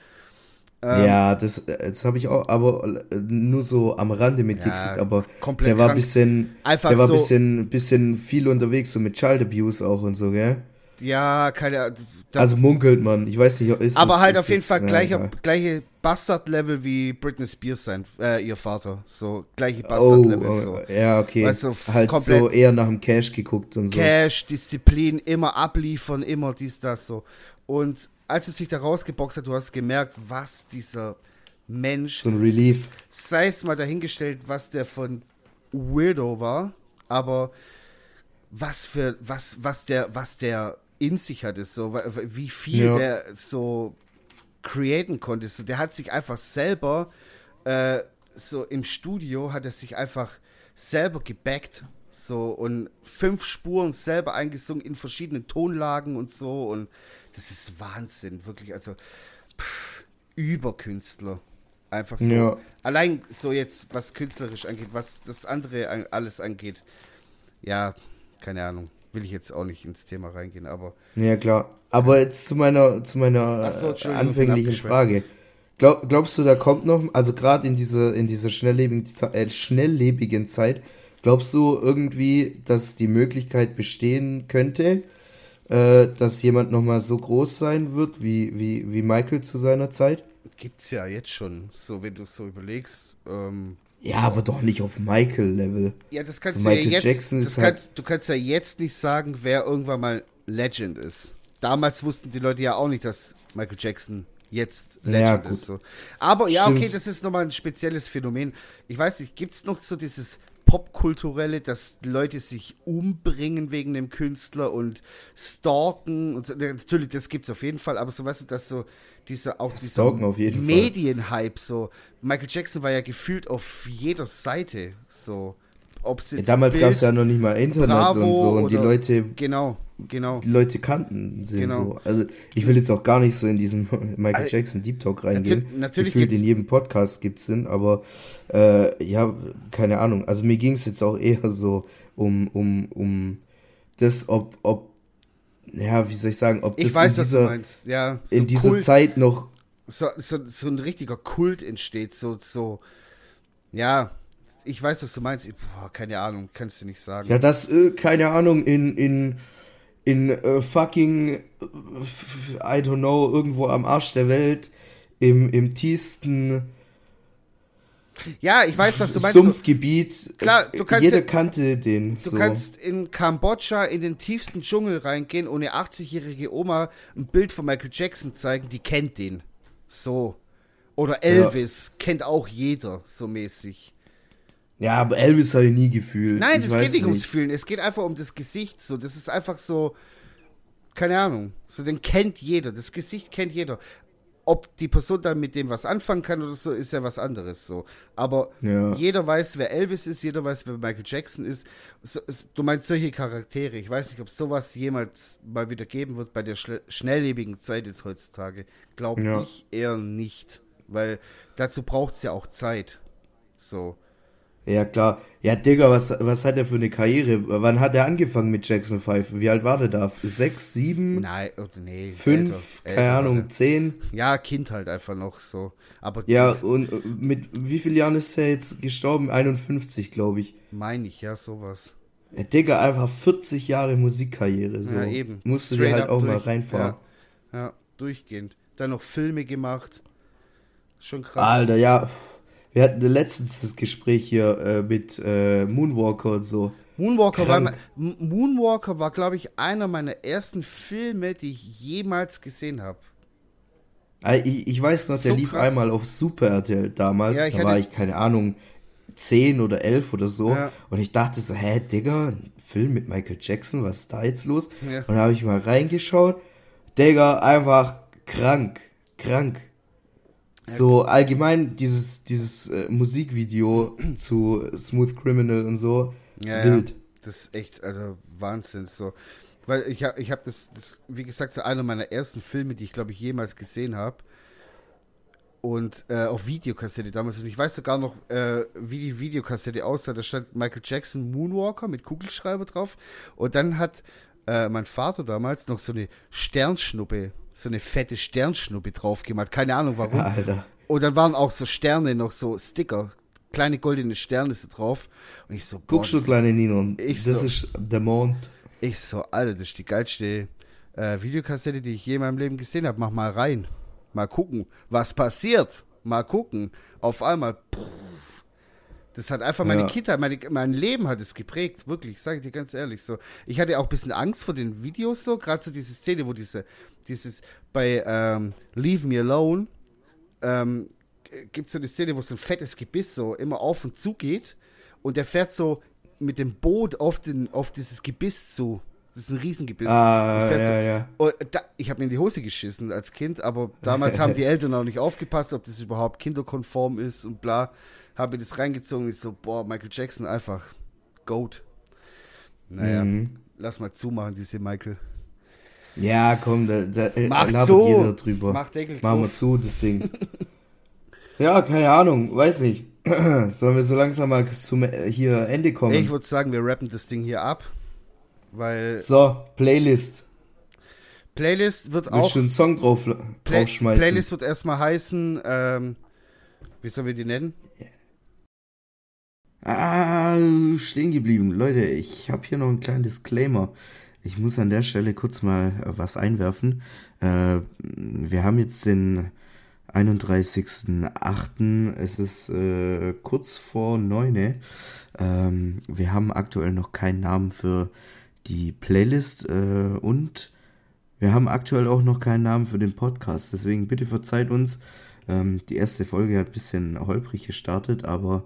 ähm, ja, das, das habe ich auch, aber nur so am Rande mitgekriegt, ja, aber der war ein bisschen, Einfach der war so, bisschen, bisschen viel unterwegs, so mit Child Abuse auch und so, gell? Ja, keine Also munkelt man, ich weiß nicht, ist Aber es, halt ist auf jeden Fall ja, gleiche, ja. gleiche Bastard-Level wie Britney Spears sein, äh, ihr Vater. So, gleiche Bastard-Level. Oh, so. Ja, okay. Weißt du, halt so eher nach dem Cash geguckt und so. Cash, Disziplin, immer abliefern, immer dies, das, so. Und als es sich da rausgeboxt hat, du hast gemerkt, was dieser Mensch. So ein Relief. Sei es mal dahingestellt, was der von Weirdo war, aber was für, was, was der, was der in sich hatte, so, wie viel ja. der so createn konnte. So, der hat sich einfach selber, äh, so im Studio, hat er sich einfach selber gebackt. So, und fünf Spuren selber eingesungen in verschiedenen Tonlagen und so. Und das ist Wahnsinn, wirklich. Also, pff, Überkünstler. Einfach so. Ja. Allein so jetzt, was künstlerisch angeht, was das andere alles angeht. Ja, keine Ahnung. Will ich jetzt auch nicht ins Thema reingehen, aber. Ja, klar. Aber jetzt zu meiner, zu meiner so, anfänglichen Frage. Glaub, glaubst du, da kommt noch, also gerade in dieser, in dieser schnelllebigen, äh, schnelllebigen Zeit, glaubst du irgendwie, dass die Möglichkeit bestehen könnte, äh, dass jemand nochmal so groß sein wird wie, wie, wie Michael zu seiner Zeit? Gibt's ja jetzt schon, so wenn du es so überlegst. Ähm, ja, aber doch nicht auf Michael-Level. Ja, das kannst so du ja jetzt. Jackson das kannst, halt du kannst ja jetzt nicht sagen, wer irgendwann mal Legend ist. Damals wussten die Leute ja auch nicht, dass Michael Jackson jetzt Legend ja, ist. So. Aber ja, Stimmt. okay, das ist nochmal ein spezielles Phänomen. Ich weiß nicht, gibt es noch so dieses Popkulturelle, dass Leute sich umbringen wegen dem Künstler und stalken und so. Natürlich, das gibt es auf jeden Fall, aber so weißt du, dass so dieser auch dieser Medienhype so. Michael Jackson war ja gefühlt auf jeder Seite so. Ob's jetzt ja, damals gab es ja noch nicht mal Internet Bravo und so und die Leute genau genau. die Leute kannten sie genau. so. Also ich will jetzt auch gar nicht so in diesen Michael Jackson Deep Talk reingehen natürlich, natürlich gefühlt in jedem Podcast gibt es sind aber äh, ja keine Ahnung. Also mir ging es jetzt auch eher so um um um das ob ob ja wie soll ich sagen ob das ich weiß in dieser, was du meinst. Ja so in dieser Zeit noch so, so, so ein richtiger Kult entsteht so so ja ich weiß, was du meinst. Boah, keine Ahnung, kannst du nicht sagen. Ja, das, äh, keine Ahnung, in, in, in äh, fucking, I don't know, irgendwo am Arsch der Welt, im, im tiefsten. Ja, ich weiß, was du meinst. Sumpfgebiet. Klar, du kannst. Jeder kannte den. Du so. kannst in Kambodscha in den tiefsten Dschungel reingehen und eine 80-jährige Oma ein Bild von Michael Jackson zeigen, die kennt den. So. Oder Elvis ja. kennt auch jeder, so mäßig. Ja, aber Elvis habe ich nie gefühlt. Nein, es geht nicht ums Fühlen. Es geht einfach um das Gesicht. So, das ist einfach so, keine Ahnung. So, den kennt jeder. Das Gesicht kennt jeder. Ob die Person dann mit dem was anfangen kann oder so, ist ja was anderes. So, aber ja. jeder weiß, wer Elvis ist. Jeder weiß, wer Michael Jackson ist. So, du meinst solche Charaktere. Ich weiß nicht, ob sowas jemals mal wieder geben wird bei der schnelllebigen Zeit jetzt heutzutage. Glaube ja. ich eher nicht, weil dazu braucht es ja auch Zeit. So. Ja, klar. Ja, Digga, was, was hat er für eine Karriere? Wann hat er angefangen mit Jackson 5? Wie alt war der da? Sechs, sieben? Nein, oh, nee. Fünf, älter, keine älter, Ahnung, oder? zehn? Ja, Kind halt einfach noch so. Aber ja, und äh, mit wie vielen Jahren ist er jetzt gestorben? 51, glaube ich. Meine ich, ja, sowas. Ja, Digga, einfach 40 Jahre Musikkarriere. So. Ja, eben. Musst du dir halt auch durch, mal reinfahren. Ja, ja, durchgehend. Dann noch Filme gemacht. Schon krass. Alter, ja. Wir hatten letztens das Gespräch hier äh, mit äh, Moonwalker und so. Moonwalker Krank. war, Moonwalker war, glaube ich, einer meiner ersten Filme, die ich jemals gesehen habe. Ich, ich, weiß noch, der so lief krass. einmal auf Super RTL damals. Ja, da war ich, keine Ahnung, 10 oder 11 oder so. Ja. Und ich dachte so, hä, Digga, ein Film mit Michael Jackson, was ist da jetzt los? Ja. Und da habe ich mal reingeschaut. Digga, einfach krank, krank. So allgemein dieses, dieses äh, Musikvideo zu Smooth Criminal und so. Ja, wild. Ja. Das ist echt, also Wahnsinn. So. Weil ich habe ich hab das, das, wie gesagt, so einer meiner ersten Filme, die ich glaube ich jemals gesehen habe. Und äh, auf Videokassette damals. Und ich weiß sogar noch, äh, wie die Videokassette aussah. Da stand Michael Jackson Moonwalker mit Kugelschreiber drauf. Und dann hat äh, mein Vater damals noch so eine Sternschnuppe so eine fette Sternschnuppe drauf gemacht. Keine Ahnung warum. Alter. Und dann waren auch so Sterne, noch so Sticker, kleine goldene Sterne so drauf. Und ich so, Guckst du, kleine Nino, ich das so, ist der Mond. Ich so, Alter, das ist die geilste äh, Videokassette, die ich je in meinem Leben gesehen habe. Mach mal rein. Mal gucken, was passiert. Mal gucken. Auf einmal, pff, das hat einfach meine ja. Kindheit, meine, mein Leben hat es geprägt, wirklich, sage ich dir ganz ehrlich so. Ich hatte auch ein bisschen Angst vor den Videos so, gerade so diese Szene, wo diese, dieses, bei ähm, Leave Me Alone, ähm, gibt es so eine Szene, wo so ein fettes Gebiss so immer auf und zu geht und der fährt so mit dem Boot auf, den, auf dieses Gebiss zu. Das ist ein Riesengebiss. Ah, Fährt so- ja, ja. Und da, ich habe mir in die Hose geschissen als Kind, aber damals haben die Eltern auch nicht aufgepasst, ob das überhaupt kinderkonform ist und bla. Habe das reingezogen, ich so, boah, Michael Jackson einfach Goat. Naja, Mhm. lass mal zumachen, diese Michael. Ja, komm, da, da äh, Mach labert zu. jeder drüber. Mach Deckel Machen wir zu, das Ding. ja, keine Ahnung, weiß nicht. Sollen wir so langsam mal zum äh, hier Ende kommen? Ich würde sagen, wir rappen das Ding hier ab, weil so, Playlist. Playlist wird Willst auch du einen Song drauf, Play draufschmeißen? Playlist wird erstmal heißen, ähm, wie sollen wir die nennen? Ah, stehen geblieben. Leute, ich habe hier noch einen kleinen Disclaimer. Ich muss an der Stelle kurz mal äh, was einwerfen. Äh, wir haben jetzt den 31.08. Es ist äh, kurz vor 9. Ähm, wir haben aktuell noch keinen Namen für die Playlist äh, und wir haben aktuell auch noch keinen Namen für den Podcast. Deswegen bitte verzeiht uns. Ähm, die erste Folge hat ein bisschen holprig gestartet, aber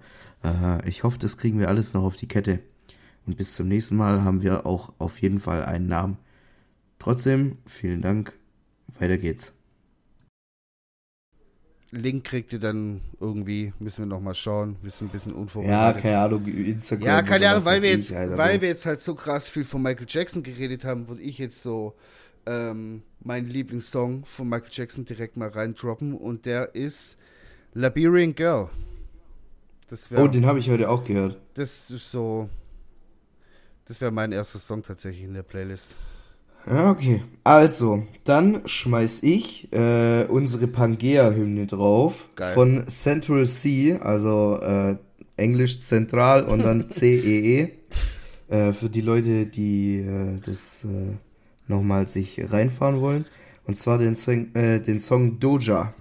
ich hoffe, das kriegen wir alles noch auf die Kette. Und bis zum nächsten Mal haben wir auch auf jeden Fall einen Namen. Trotzdem, vielen Dank. Weiter geht's. Link kriegt ihr dann irgendwie, müssen wir nochmal schauen, wir sind ein bisschen Ja, unvorbereitet. keine Ahnung, Instagram. Ja, keine Ahnung, weil wir, jetzt, Alter. weil wir jetzt halt so krass viel von Michael Jackson geredet haben, würde ich jetzt so ähm, meinen Lieblingssong von Michael Jackson direkt mal reindroppen und der ist Liberian Girl. Das Oh, wäre den habe ich heute auch gehört. das ist so, das wäre mein erster Song tatsächlich in der Playlist. Ja, okay. Also, dann schmeiß ich äh, unsere Pangea-Hymne drauf. Geil. Von Central C, also äh, Englisch zentral und dann C-E-E. Äh, für die Leute, die äh, das äh, nochmal sich reinfahren wollen. Und zwar den, Song- äh, den Song Doja.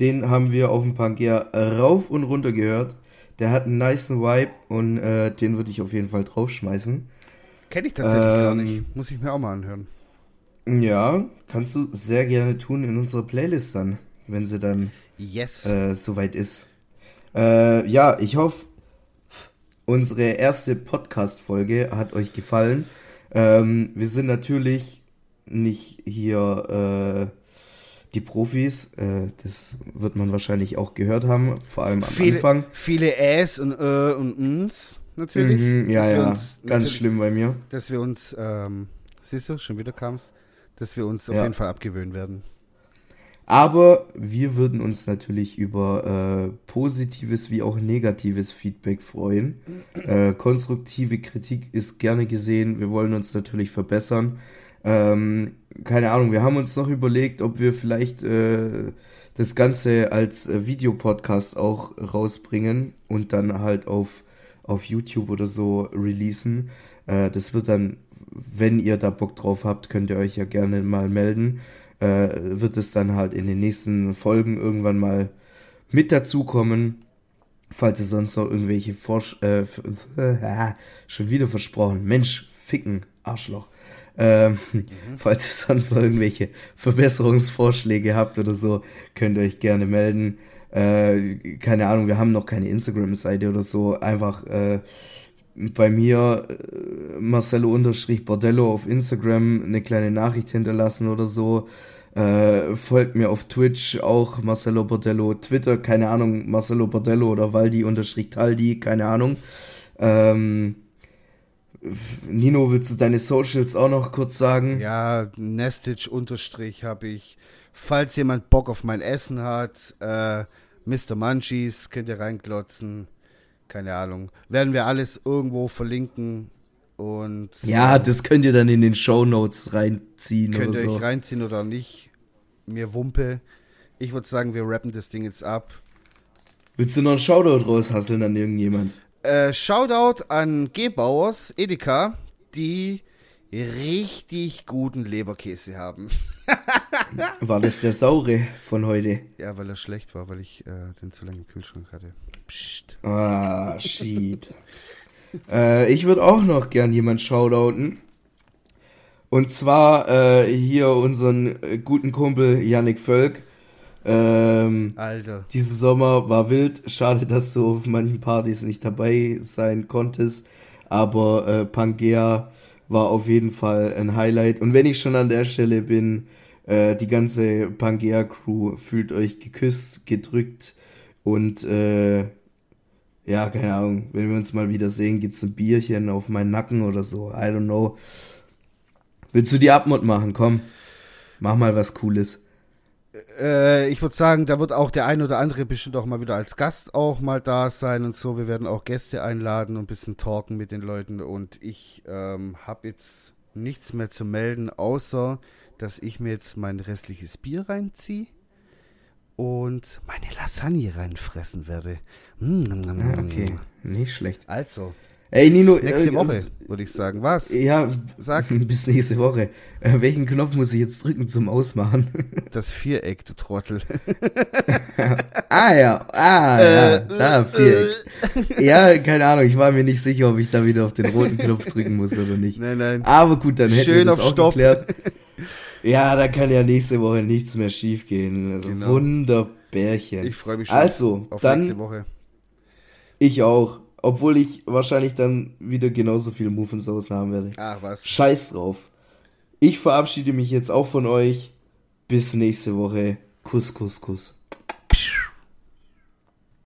Den haben wir auf dem Pangea rauf und runter gehört. Der hat einen niceen Vibe und äh, den würde ich auf jeden Fall draufschmeißen. Kenne ich tatsächlich gar Ähm, nicht. Muss ich mir auch mal anhören. Ja, kannst du sehr gerne tun in unserer Playlist dann, wenn sie dann Yes. äh, soweit ist. Äh, ja, ich hoffe, unsere erste Podcast-Folge hat euch gefallen. Ähm, wir sind natürlich nicht hier äh, die Profis. Äh, das wird man wahrscheinlich auch gehört haben, vor allem am viele, Anfang. viele Äs und Ö und Ns natürlich. Mhm, ja, ja, uns ganz schlimm bei mir. Dass wir uns, ähm, siehst du, schon wieder kam's, dass wir uns auf Ja. jeden Fall abgewöhnen werden. Aber wir würden uns natürlich über äh, positives wie auch negatives Feedback freuen. Äh, konstruktive Kritik ist gerne gesehen. Wir wollen uns natürlich verbessern. Ähm, keine Ahnung, wir haben uns noch überlegt, ob wir vielleicht äh, das Ganze als äh, Videopodcast auch rausbringen und dann halt auf, auf YouTube oder so releasen. Äh, das wird dann, wenn ihr da Bock drauf habt, könnt ihr euch ja gerne mal melden äh, wird es dann halt in den nächsten Folgen irgendwann mal mit dazukommen. Falls ihr sonst noch irgendwelche Forsch äh, schon wieder versprochen. Mensch, ficken, Arschloch. Ähm, Falls ihr sonst noch irgendwelche Verbesserungsvorschläge habt oder so, könnt ihr euch gerne melden. Äh, keine Ahnung, wir haben noch keine Instagram-Seite oder so. Einfach äh, bei mir äh, Marcello-Bordello auf Instagram eine kleine Nachricht hinterlassen oder so. Äh, folgt mir auf Twitch auch Marcello Bordello, Twitter, keine Ahnung, Marcello Bordello oder Waldi-Taldi, keine Ahnung. Ähm, Nino, willst du deine Socials auch noch kurz sagen? Ja, Nestage Unterstrich habe ich. Falls jemand Bock auf mein Essen hat, äh, Mr. Munchies, könnt ihr reinklotzen. Keine Ahnung. Werden wir alles irgendwo verlinken und Ja, das könnt ihr dann in den Show Notes reinziehen könnt oder ihr so. euch reinziehen oder nicht. Mir Wumpe. Ich würde sagen, wir rappen das Ding jetzt ab. Willst du noch einen Shoutout raushasseln an irgendjemand? Äh, Shoutout an Gebauers Edeka, die richtig guten Leberkäse haben. War das der saure von heute? Ja, weil er schlecht war, weil ich äh, den zu lange im Kühlschrank hatte. Psst. Ah, shit. äh, ich würde auch noch gern jemand shoutouten. Und zwar äh, hier unseren äh, guten Kumpel Yannick Völk. Ähm, Alter. Dieser Sommer war wild. Schade, dass du auf manchen Partys nicht dabei sein konntest. Aber äh, Pangea war auf jeden Fall ein Highlight. Und wenn ich schon an der Stelle bin, äh, die ganze Pangea-Crew fühlt euch geküsst, gedrückt und äh, ja, keine Ahnung, wenn wir uns mal wieder sehen, gibt's ein Bierchen auf meinen Nacken oder so. I don't know. Willst du die Abmod machen? Komm, mach mal was Cooles. Äh, ich würde sagen, da wird auch der ein oder andere bestimmt auch mal wieder als Gast auch mal da sein und so. Wir werden auch Gäste einladen und ein bisschen talken mit den Leuten. Und ich ähm, habe jetzt nichts mehr zu melden, außer dass ich mir jetzt mein restliches Bier reinziehe und meine Lasagne reinfressen werde. Mm, ja, okay, nicht schlecht. Also, Ey, Nino, nächste äh, Woche, würde ich sagen. Was? Ja, sag. Bis nächste Woche. Äh, welchen Knopf muss ich jetzt drücken zum Ausmachen? Das Viereck, du Trottel. ah ja, ah ja, äh, da, Viereck. ja, keine Ahnung, ich war mir nicht sicher, ob ich da wieder auf den roten Knopf drücken muss oder nicht. Nein, nein. Aber gut, dann hätten Schön wir das auf auch Stopp. geklärt. Ja, da kann ja nächste Woche nichts mehr schief gehen. Also Genau. Wunderbärchen. Ich freue mich schon Also, auf dann nächste Woche. ich auch. Obwohl ich wahrscheinlich dann wieder genauso viel Muffensauce haben werde. Ach was. Scheiß drauf. Ich verabschiede mich jetzt auch von euch. Bis nächste Woche. Kuss, Kuss, Kuss.